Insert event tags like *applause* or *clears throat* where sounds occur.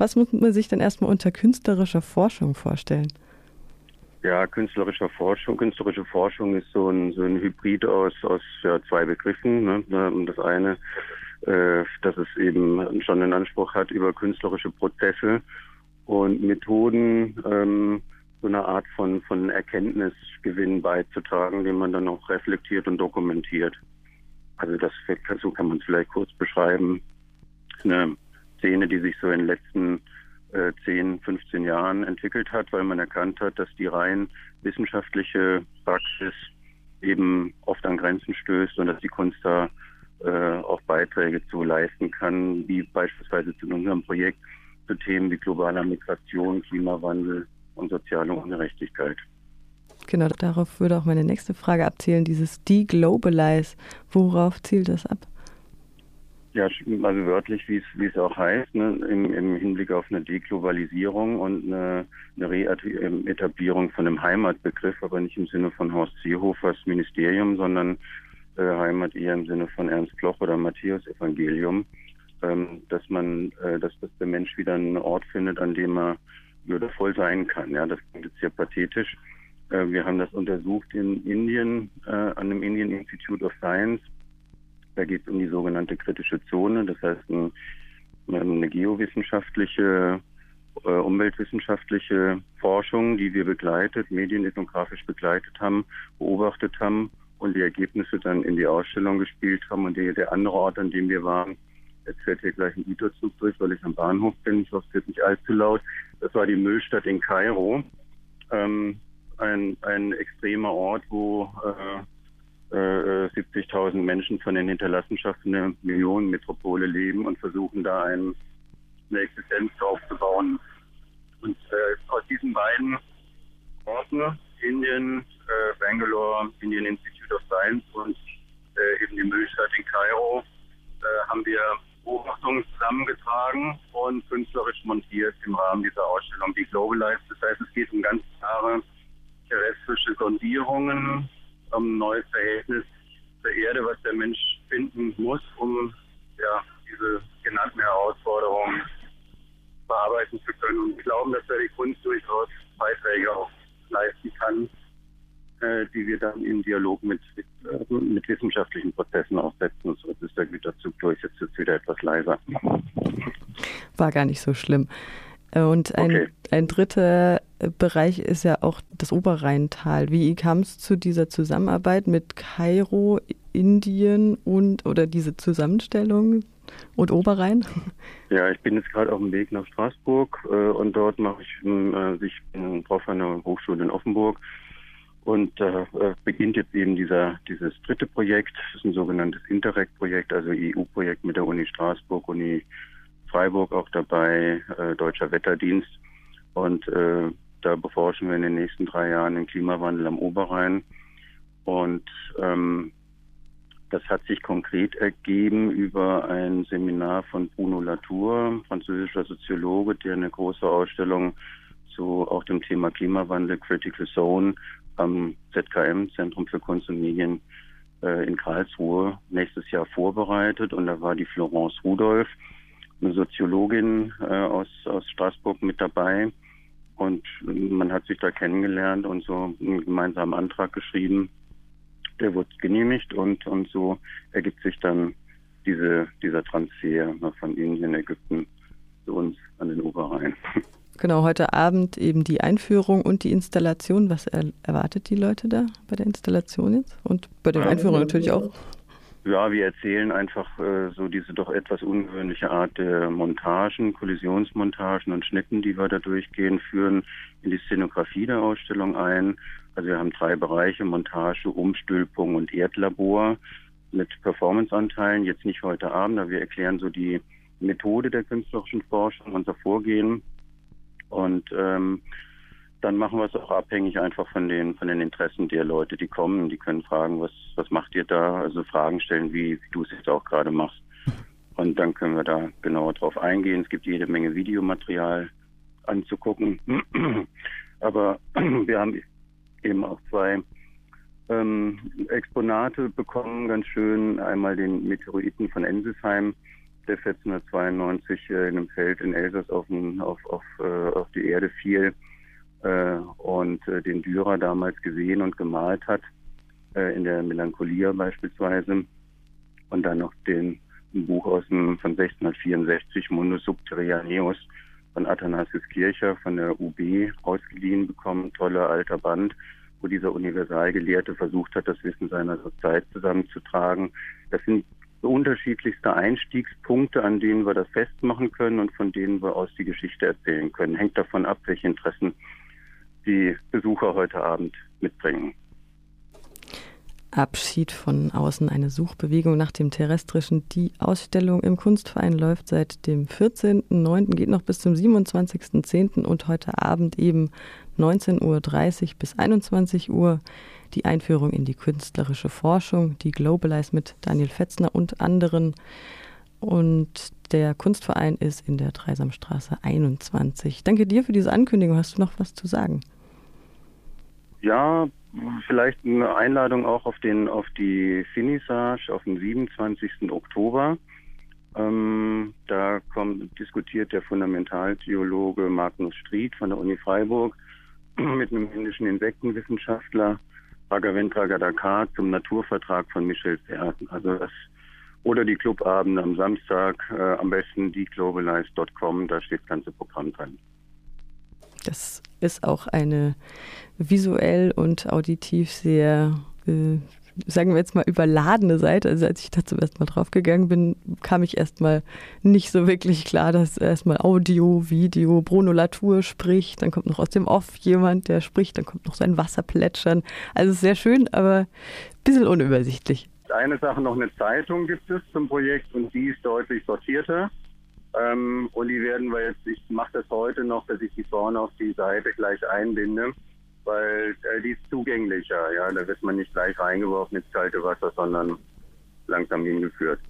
Was muss man sich denn erstmal unter künstlerischer Forschung vorstellen? Ja, künstlerische Forschung. Künstlerische Forschung ist so ein, so ein Hybrid aus, aus ja, zwei Begriffen. Ne? Das eine, äh, dass es eben schon einen Anspruch hat über künstlerische Prozesse und Methoden, ähm, so eine Art von, von Erkenntnisgewinn beizutragen, den man dann auch reflektiert und dokumentiert. Also das, so kann man es vielleicht kurz beschreiben. Eine Szene, die sich so in den letzten äh, 10, 15 Jahren entwickelt hat, weil man erkannt hat, dass die rein wissenschaftliche Praxis eben oft an Grenzen stößt und dass die Kunst da äh, auch Beiträge zu leisten kann, wie beispielsweise zu unserem Projekt zu Themen wie globaler Migration, Klimawandel und soziale Ungerechtigkeit. Genau, darauf würde auch meine nächste Frage abzielen, dieses Deglobalize. Worauf zielt das ab? Ja, also wörtlich, wie es, wie es auch heißt, ne, im, im Hinblick auf eine Deglobalisierung und eine, eine Reetablierung von einem Heimatbegriff, aber nicht im Sinne von Horst Seehofers Ministerium, sondern äh, Heimat eher im Sinne von Ernst Bloch oder Matthäus Evangelium, ähm, dass man, äh, dass, dass der Mensch wieder einen Ort findet, an dem er würdevoll sein kann. Ja, das klingt jetzt sehr pathetisch. Äh, wir haben das untersucht in Indien, äh, an dem Indian Institute of Science da geht es um die sogenannte kritische Zone, das heißt ein, eine geowissenschaftliche, äh, umweltwissenschaftliche Forschung, die wir begleitet, medienethnografisch begleitet haben, beobachtet haben und die Ergebnisse dann in die Ausstellung gespielt haben. Und die, der andere Ort, an dem wir waren, jetzt fährt hier gleich ein Güterzug durch, weil ich am Bahnhof bin, ich hoffe, es wird nicht allzu laut, das war die Müllstadt in Kairo. Ähm, ein, ein extremer Ort, wo äh, 70.000 äh, Menschen von den Hinterlassenschaften der Millionenmetropole leben und versuchen da ein, eine Existenz aufzubauen. Und äh, aus diesen beiden Orten, Indien, äh, Bangalore, Indian Institute of Science und äh, eben die Müllstadt in Kairo, äh, haben wir Beobachtungen zusammengetragen und künstlerisch montiert im Rahmen dieser Ausstellung die Globalized. Das heißt, es geht um ganz klare terrestrische Sondierungen, um ein neues Verhältnis zur Erde, was der Mensch finden muss, um ja, diese genannten Herausforderungen bearbeiten zu können. Und glauben, dass da die Kunst durchaus Beiträge auch leisten kann, äh, die wir dann im Dialog mit, mit, äh, mit wissenschaftlichen Prozessen aufsetzen. So ist der Güterzug durch, jetzt ist es wieder etwas leiser. War gar nicht so schlimm. Äh, und ein, okay. ein dritter Bereich ist ja auch das Oberrheintal. Wie kam es zu dieser Zusammenarbeit mit Kairo, Indien und oder diese Zusammenstellung und Oberrhein? Ja, ich bin jetzt gerade auf dem Weg nach Straßburg äh, und dort mache ich, äh, ich bin drauf an der Hochschule in Offenburg und da äh, beginnt jetzt eben dieser, dieses dritte Projekt, das ist ein sogenanntes Interreg-Projekt, also EU-Projekt mit der Uni Straßburg, Uni Freiburg auch dabei, äh, Deutscher Wetterdienst. Und äh, da beforschen wir in den nächsten drei Jahren den Klimawandel am Oberrhein. Und ähm, das hat sich konkret ergeben über ein Seminar von Bruno Latour, französischer Soziologe, der eine große Ausstellung zu auch dem Thema Klimawandel, Critical Zone am ZKM, Zentrum für Kunst und Medien äh, in Karlsruhe, nächstes Jahr vorbereitet. Und da war die Florence Rudolph, eine Soziologin äh, aus, aus Straßburg mit dabei. Und man hat sich da kennengelernt und so einen gemeinsamen Antrag geschrieben. Der wurde genehmigt und, und so ergibt sich dann diese, dieser Transfer von Indien, Ägypten zu uns an den Oberrhein. Genau, heute Abend eben die Einführung und die Installation. Was er, erwartet die Leute da bei der Installation jetzt? Und bei der Einführung natürlich auch? Ja, wir erzählen einfach äh, so diese doch etwas ungewöhnliche Art der Montagen, Kollisionsmontagen und Schnitten, die wir da durchgehen, führen in die Szenografie der Ausstellung ein. Also wir haben drei Bereiche, Montage, Umstülpung und Erdlabor mit Performanceanteilen, jetzt nicht heute Abend, aber wir erklären so die Methode der künstlerischen Forschung, unser Vorgehen. Und ähm, dann machen wir es auch abhängig einfach von den von den Interessen der Leute, die kommen. Die können fragen, was was macht ihr da? Also Fragen stellen, wie, wie du es jetzt auch gerade machst. Und dann können wir da genauer drauf eingehen. Es gibt jede Menge Videomaterial anzugucken. *clears throat* Aber *clears throat* wir haben eben auch zwei ähm, Exponate bekommen, ganz schön. Einmal den Meteoriten von Ensisheim, der 1492 äh, in einem Feld in Elsass auf, auf, auf, äh, auf die Erde fiel und äh, den Dürer damals gesehen und gemalt hat, äh, in der Melancholia beispielsweise. Und dann noch den ein Buch aus dem, von 1664, Mundus Subterraneus von Athanasius Kircher von der UB ausgeliehen bekommen. Toller alter Band, wo dieser Universalgelehrte versucht hat, das Wissen seiner Zeit zusammenzutragen. Das sind unterschiedlichste Einstiegspunkte, an denen wir das festmachen können und von denen wir aus die Geschichte erzählen können. Hängt davon ab, welche Interessen die Besucher heute Abend mitbringen. Abschied von außen, eine Suchbewegung nach dem Terrestrischen. Die Ausstellung im Kunstverein läuft seit dem 14.09., geht noch bis zum 27.10. und heute Abend eben 19.30 Uhr bis 21 Uhr die Einführung in die künstlerische Forschung, die Globalize mit Daniel Fetzner und anderen. Und der Kunstverein ist in der Dreisamstraße 21. Danke dir für diese Ankündigung. Hast du noch was zu sagen? Ja, vielleicht eine Einladung auch auf den auf die Finissage auf den 27. Oktober. Ähm, da kommt, diskutiert der Fundamentaltheologe Magnus Stried von der Uni Freiburg *clears throat* mit einem indischen Insektenwissenschaftler Raghavendra Gadakar zum Naturvertrag von Michel Serten. Also das oder die Clubabende am Samstag, äh, am besten dieglobalize.com, da steht das ganze Programm drin. Das ist auch eine visuell und auditiv sehr, äh, sagen wir jetzt mal, überladene Seite. Also als ich da zum Mal draufgegangen bin, kam ich erstmal nicht so wirklich klar, dass erstmal Audio, Video, Bruno Latour spricht, dann kommt noch aus dem Off jemand, der spricht, dann kommt noch sein Wasserplätschern. Also sehr schön, aber ein bisschen unübersichtlich. Eine Sache noch, eine Zeitung gibt es zum Projekt und die ist deutlich sortierter. Ähm, und die werden wir jetzt, ich mache das heute noch, dass ich die vorne auf die Seite gleich einbinde, weil äh, die ist zugänglicher. Ja, da wird man nicht gleich reingeworfen ins kalte Wasser, sondern langsam hingeführt.